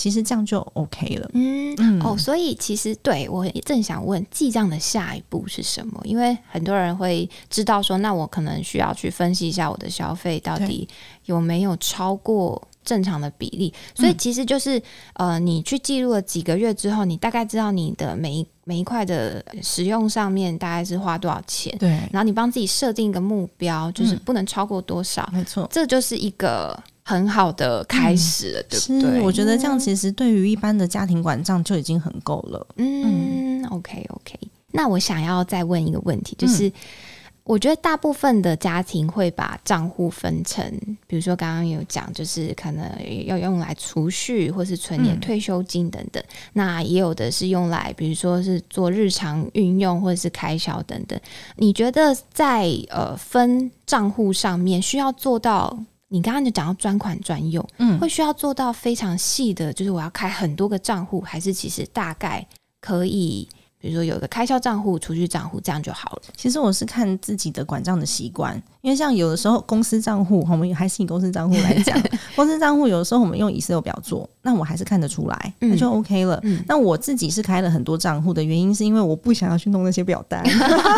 其实这样就 OK 了。嗯嗯哦，所以其实对我也正想问记账的下一步是什么？因为很多人会知道说，那我可能需要去分析一下我的消费到底有没有超过正常的比例。所以其实就是、呃，你去记录了几个月之后，你大概知道你的每一每一块的使用上面大概是花多少钱，对，然后你帮自己设定一个目标，就是嗯不能超过多少，没错。这就是一个很好的开始了，对不是，对？我觉得这样其实对于一般的家庭管账就已经很够了。嗯，OK OK。那我想要再问一个问题，嗯就是、我觉得大部分的家庭会把账户分成，比如说刚刚有讲，就是可能要用来储蓄，或是存点嗯退休金等等。那也有的是用来，比如说是做日常运用，或者是开销等等。你觉得在呃分账户上面需要做到？你刚刚就讲到专款专用，嗯会需要做到非常细的，就是我要开很多个账户，还是其实大概可以，比如说有一个开销账户、储蓄账户，这样就好了。其实我是看自己的管账的习惯，因为像有的时候公司账户，我们还是以公司账户来讲，[LAUGHS] 公司账户有的时候我们用 Excel 表做，那我还是看得出来，嗯那就 OK 了。嗯那我自己是开了很多账户的原因，是因为我不想要去弄那些表单，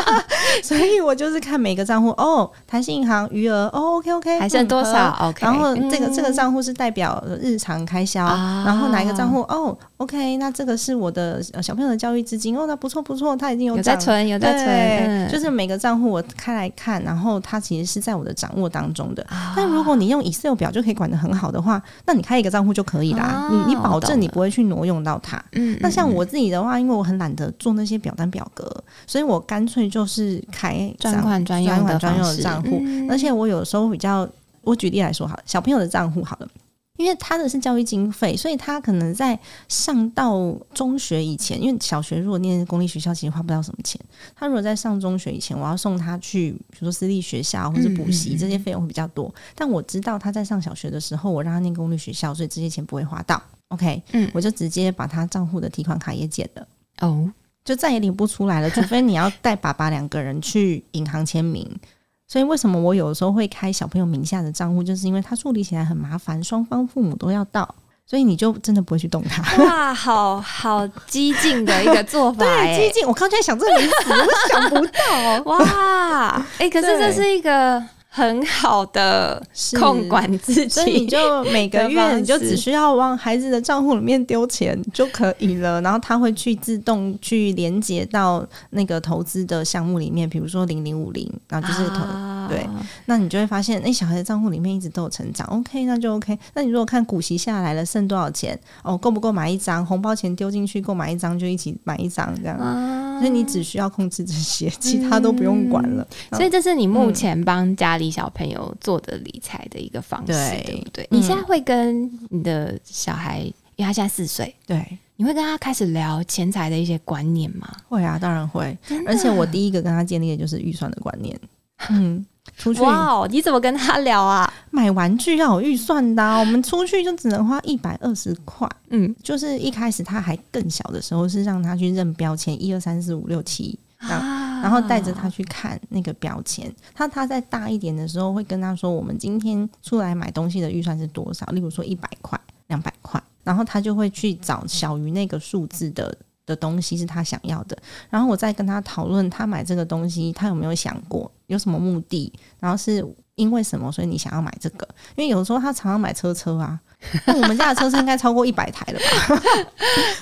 [LAUGHS] 所以我就是看每个账户哦，台信银行余额哦，OK OK，还剩多少？OK，然后这个、嗯这个账户是代表日常开销，啊然后哪一个账户哦，OK，那这个是我的呃小朋友的教育资金哦，那不错不错，他已经有有在存，有在存，嗯就是每个账户我开来看，然后它其实是在我的掌握当中的。啊但如果你用 Excel 表就可以管得很好的话，那你开一个账户就可以啦。啊你你保证你不会去挪用到它。嗯那像嗯我自己的话，因为我很懒得做那些表单表格，所以我干脆就是开专款专用的专款专用的账户。嗯而且我有时候比较，我举例来说好了，小朋友的账户好了。因为他的是教育经费，所以他可能在上到中学以前，因为小学如果念公立学校，其实花不到什么钱。他如果在上中学以前，我要送他去，比如说私立学校或者补习，这些费用会比较多。但我知道他在上小学的时候，我让他念公立学校，所以这些钱不会花到。OK，嗯我就直接把他账户的提款卡也剪了。哦，就再也领不出来了，除非你要带爸爸两个人去银行签名。所以为什么我有时候会开小朋友名下的账户，就是因为他处理起来很麻烦，双方父母都要到，所以你就真的不会去动它。哇，好好激进的一个做法 [LAUGHS] 对，哎激，进！我刚才想这个名词，我想不到。哇，哎，可是这是一个很好的是控管自己，所以你就每个月你就只需要往孩子的账户里面丢钱就可以了，然后他会去自动去连接到那个投资的项目里面，比如说零零五零，然后就是投、啊对那你就会发现，哎、小孩的账户里面一直都有成长，OK，那就 OK。那你如果看股息下来了剩多少钱，哦，够不够买一张？红包钱丢进去购买一张就一起买一张这样。啊所以你只需要控制这些，其他都不用管了。所以这是你目嗯前帮家里小朋友做的理财的一个方式，对对不对？嗯你现在会跟你的小孩，因为他现在四岁，对，你会跟他开始聊钱财的一些观念吗？会啊，当然会。而且我第一个跟他建立的就是预算的观念。嗯，出去哇哦，你怎么跟他聊啊？买玩具要有预算的啊、我们出去就只能花一百二十块。嗯，就是一开始他还更小的时候，是让他去认标签，一二三四五六七，啊然后带着他去看那个标签。他他在大一点的时候，会跟他说，我们今天出来买东西的预算是多少？例如说一百块、两百块，然后他就会去找小于那个数字的。的东西是他想要的，然后我再跟他讨论他买这个东西，他有没有想过有什么目的，然后是因为什么，所以你想要买这个？因为有时候他常常买车车啊，[LAUGHS] 那我们家的车是应该超过一百台了吧？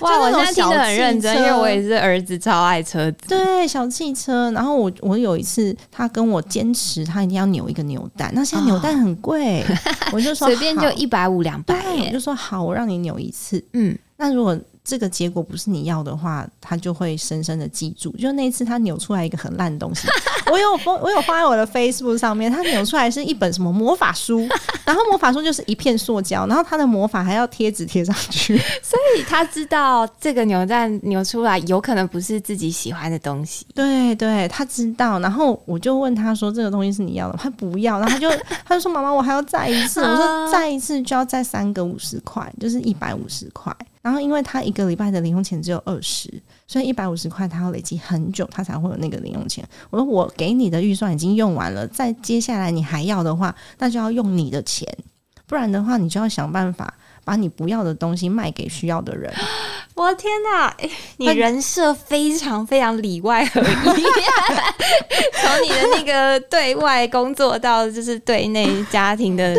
[LAUGHS] 哇，我现在听得很认真，因为我也是儿子超爱车子。对，小汽车。然后我我有一次，他跟我坚持他一定要扭一个扭蛋，那现在扭蛋很贵，[LAUGHS] 我就说随便就一百五两百，我，就说好，我让你扭一次。嗯，那如果这个结果不是你要的话，他就会深深的记住。就那一次他扭出来一个很烂的东西，[LAUGHS] 我有放，我有放在我的 Facebook 上面。它扭出来是一本什么魔法书，然后魔法书就是一片塑胶，然后它的魔法还要贴纸贴上去。[LAUGHS] 所以他知道这个扭蛋扭出来有可能不是自己喜欢的东西。对对，他知道。然后我就问他说：“这个东西是你要的？”他不要，然后他就他就说：“妈妈，我还要再一次。”我说：“再一次就要再三个五十块，就是一百五十块。”然后因为他一个礼拜的零用钱只有二十，所以一百五十块他要累积很久，他才会有那个零用钱。我说：“我给你的预算已经用完了，再接下来你还要的话，那就要用你的钱，不然的话你就要想办法。”把你不要的东西卖给需要的人，[GASPS] 我的天哪！[LAUGHS] 你人设非常非常里外合一，[LAUGHS] 从你的那个对外工作到就是对内家庭的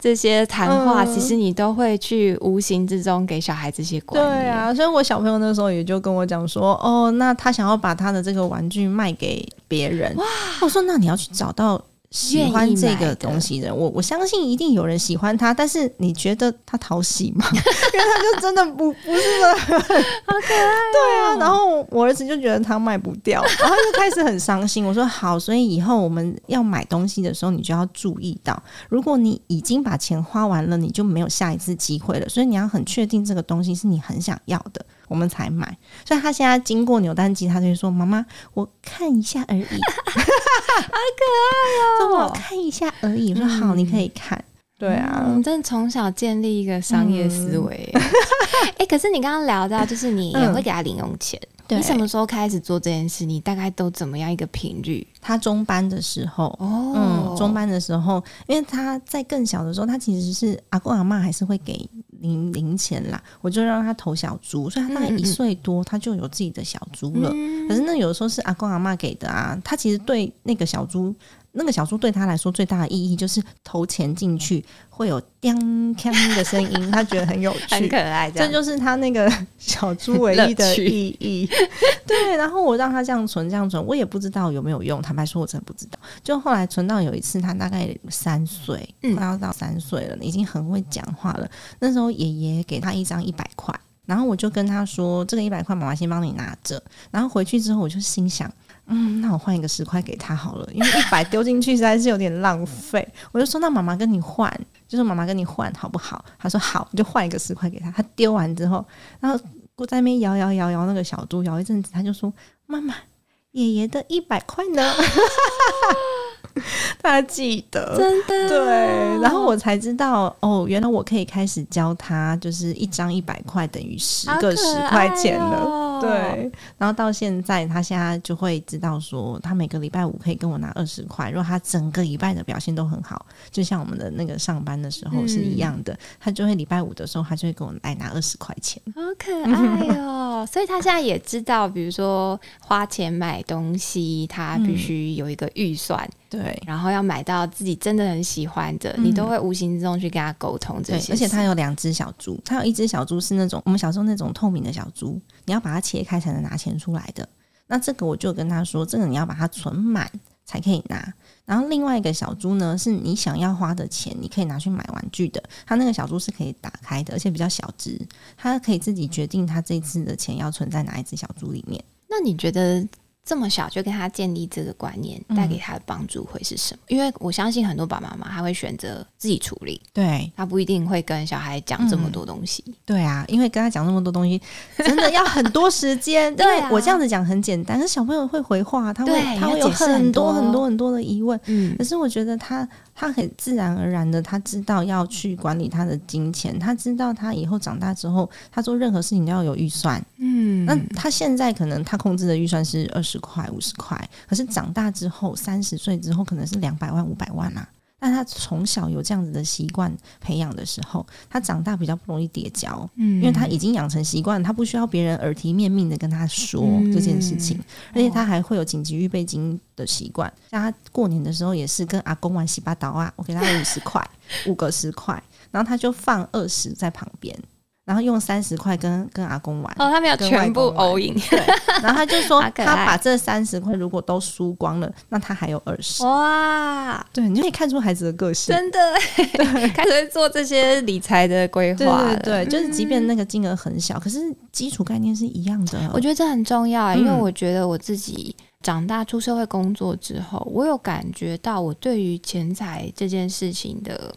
这些谈话，其实你都会去无形之中给小孩这些观念。对啊，所以我小朋友那时候也就跟我讲说：“哦，那他想要把他的这个玩具卖给别人。”哇！我说：“那你要去找到。”喜欢这个东西的我，我相信一定有人喜欢它，但是你觉得它讨喜吗？[LAUGHS] 因为它就真的不不是的，好可爱。对啊，然后我儿子就觉得他卖不掉，然后就开始很伤心。我说好，所以以后我们要买东西的时候，你就要注意到，如果你已经把钱花完了，你就没有下一次机会了。所以你要很确定这个东西是你很想要的。我们才买，所以他现在经过扭蛋机，他就会说：“妈妈，我看一下而已。[LAUGHS] ”好可爱哦！我看一下而已。我说：“好，你可以看。”对啊，真的从小建立一个商业思维。[LAUGHS] 哎，可是你刚刚聊到，就是你也会给他零用钱。你什么时候开始做这件事？你大概都怎么样一个频率？他中班的时候，哦，嗯，中班的时候，因为他在更小的时候，他其实是阿公阿妈还是会给零零钱啦，我就让他投小猪，所以他大概一岁多，他就有自己的小猪了。可是那有的时候是阿公阿妈给的啊，他其实对那个小猪。那个小猪对他来说最大的意义就是投钱进去会有“叮锵”的声音，他觉得很有趣、很可爱。这就是他那个小猪唯一的意义。对，然后我让他这样存，这样存，我也不知道有没有用。坦白说，我真的不知道。就后来存到有一次，他大概三岁，快要到三岁了，已经很会讲话了。那时候爷爷给他一张一百块，然后我就跟他说：“这个一百块，妈妈先帮你拿着。”然后回去之后，我就心想。嗯，那我换一个十块给他好了，因为一百丢进去实在是有点浪费。我就说，那妈妈跟你换，就是妈妈跟你换好不好？他说好，就换一个十块给他。他丢完之后，然后我在那边摇摇摇摇那个小猪，摇一阵子，他就说：“妈妈，爷爷的一百块呢？”他记得，真的对，然后我才知道哦，原来我可以开始教他，就是一张一百块等于十个十块钱了。对，然后到现在，他现在就会知道说，他每个礼拜五可以跟我拿二十块。如果他整个礼拜的表现都很好，就像我们的那个上班的时候是一样的，他就会礼拜五的时候，他就会跟我来拿二十块钱。[LAUGHS] 好可爱哦！所以他现在也知道，比如说花钱买东西，他必须有一个预算。对，然后要买到自己真的很喜欢的，你都会无形之中去跟他沟通这些。而且他有两只小猪，他有一只小猪是那种我们小时候那种透明的小猪，你要把它切开才能拿钱出来的。那这个我就跟他说，这个你要把它存满才可以拿。然后另外一个小猪呢，是你想要花的钱，你可以拿去买玩具的。它那个小猪是可以打开的，而且比较小只，它可以自己决定它这次的钱要存在哪一只小猪里面。那你觉得？这么小就跟他建立这个观念，带给他的帮助会是什么？因为我相信很多爸爸妈妈他会选择自己处理，对他不一定会跟小孩讲这么多东西。对啊，因为跟他讲那么多东西，[LAUGHS] 真的要很多时间。[LAUGHS] 对我这样子讲很简单，可是小朋友会回话，他会他会有很多很多很多的疑问。嗯，可是我觉得他。他很自然而然的，他知道要去管理他的金钱，他知道他以后长大之后，他做任何事情都要有预算。嗯，那他现在可能他控制的预算是二十块、五十块，可是长大之后，三十岁之后可能是两百万、五百万啊。但他从小有这样子的习惯培养的时候，他长大比较不容易跌跤，嗯，因为他已经养成习惯，他不需要别人耳提面命的跟他说这件事情，而且他还会有紧急预备金的习惯。像他过年的时候也是跟阿公玩洗八刀啊，我给他五十块，五个十块，然后他就放二十在旁边。然后用三十块跟跟阿公玩哦，他没有全部 all in，对。[LAUGHS] 然后他就说，他把这三十块如果都输光了，那他还有二十。哇，对，你就可以看出孩子的个性，真的，[LAUGHS] 开始会做这些理财的规划。对对对，就是即便那个金额很小，可是基础概念是一样的。我觉得这很重要，因为我觉得我自己。长大出社会工作之后，我有感觉到我对于钱财这件事情的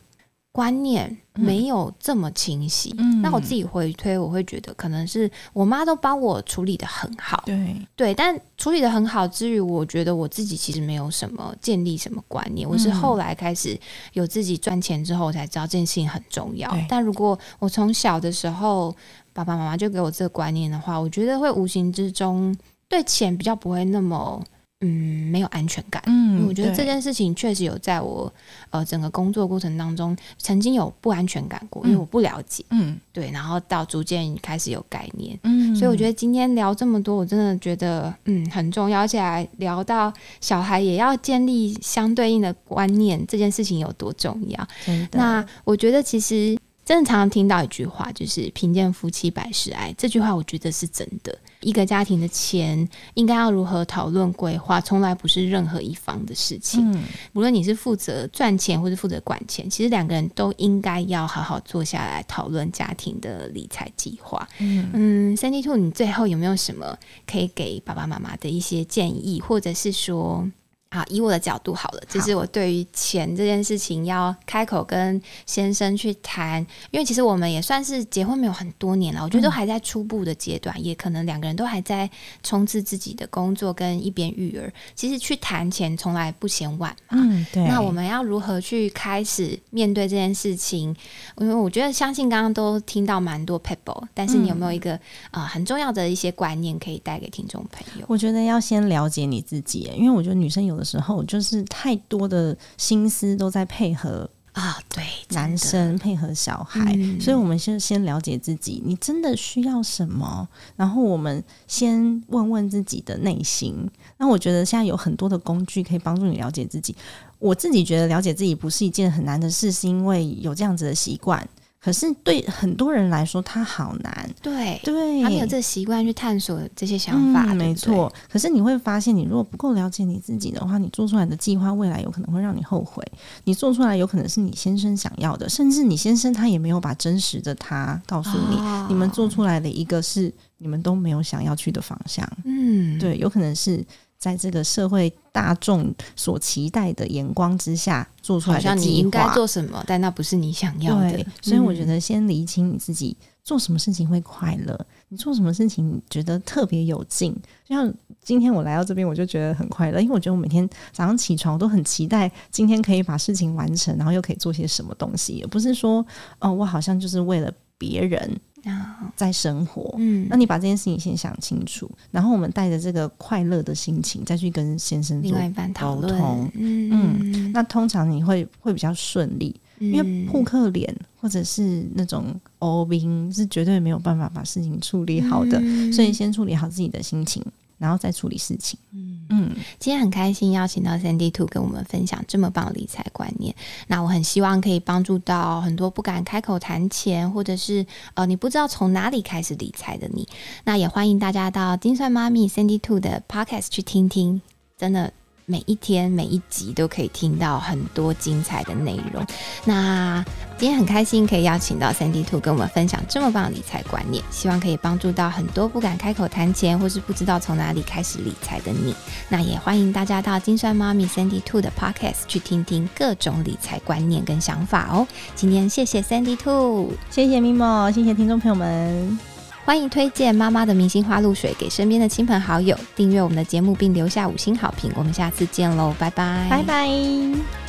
观念没有这么清晰。嗯那我自己回推，我会觉得可能是我妈都帮我处理的很好，对，对，但处理的很好之余，我觉得我自己其实没有什么建立什么观念。我是嗯后来开始有自己赚钱之后，我才知道这件事情很重要。但如果我从小的时候爸爸妈妈就给我这个观念的话，我觉得会无形之中对钱比较不会那么嗯没有安全感。嗯我觉得这件事情确实有在我呃整个工作过程当中曾经有不安全感过，因为嗯我不了解，嗯对，然后到逐渐开始有概念。嗯所以我觉得今天聊这么多，我真的觉得嗯很重要，而且还聊到小孩也要建立相对应的观念，这件事情有多重要。真的那我觉得其实真的常常听到一句话，就是“贫贱夫妻百事哀”。这句话我觉得是真的。一个家庭的钱应该要如何讨论规划，从来不是任何一方的事情。嗯无论你是负责赚钱或是负责管钱，其实两个人都应该要好好坐下来讨论家庭的理财计划。嗯嗯，三 D Two，你最后有没有什么可以给爸爸妈妈的一些建议，或者是说，啊，以我的角度好了，就是我对于钱这件事情要开口跟先生去谈，因为其实我们也算是结婚没有很多年了，我觉得都还在初步的阶段，也可能两个人都还在冲刺自己的工作跟一边育儿。其实去谈钱从来不嫌晚嘛。嗯对，那我们要如何去开始面对这件事情？因为我觉得，相信刚刚都听到蛮多 people，但是你有没有一个啊、呃很重要的一些观念可以带给听众朋友？我觉得要先了解你自己，因为我觉得女生有的时候就是太多的心思都在配合啊，对，男生配合小孩，嗯所以我们先先了解自己，你真的需要什么，然后我们先问问自己的内心。那我觉得现在有很多的工具可以帮助你了解自己。我自己觉得了解自己不是一件很难的事，是因为有这样子的习惯。可是对很多人来说，他好难。对，对，他没有这个习惯去探索这些想法，没错。可是你会发现，你如果不够了解你自己的话，你做出来的计划未来有可能会让你后悔。你做出来有可能是你先生想要的，甚至你先生他也没有把真实的他告诉你。哦你们做出来的一个是你们都没有想要去的方向。嗯，对，有可能是在这个社会大众所期待的眼光之下做出好像来的计划。你应该做什么，但那不是你想要的对，，所以我觉嗯得先理清你自己做什么事情会快乐，你做什么事情你觉得特别有劲。就像今天我来到这边，我就觉得很快乐，因为我觉得我每天早上起床我都很期待今天可以把事情完成，然后又可以做些什么东西，也不是说哦，我好像就是为了别人啊，在生活。嗯。那，你把这件事情先想清楚，然后我们带着这个快乐的心情再去跟先生做沟通，嗯。嗯那通常你会会比较顺利。因为嗯扑克脸或者是那种欧兵是绝对没有办法把事情处理好的，嗯。所以先处理好自己的心情，然后再处理事情。嗯今天很开心邀请到 Sandy Two 跟我们分享这么棒的理财观念。那我很希望可以帮助到很多不敢开口谈钱，或者是呃你不知道从哪里开始理财的你。那也欢迎大家到金算妈咪 Sandy Two 的 Podcast 去听听，真的。每一天每一集都可以听到很多精彩的内容。那今天很开心可以邀请到三 D Two 跟我们分享这么棒的理财观念，希望可以帮助到很多不敢开口谈钱或是不知道从哪里开始理财的你。那也欢迎大家到金酸妈咪 Sandy Two 的 Podcast 去听听各种理财观念跟想法哦。今天谢谢 Sandy Two，谢谢咪莫，谢谢听众朋友们，欢迎推荐妈妈的明星花露水给身边的亲朋好友，订阅我们的节目并留下五星好评。我们下次见喽，拜拜，拜拜。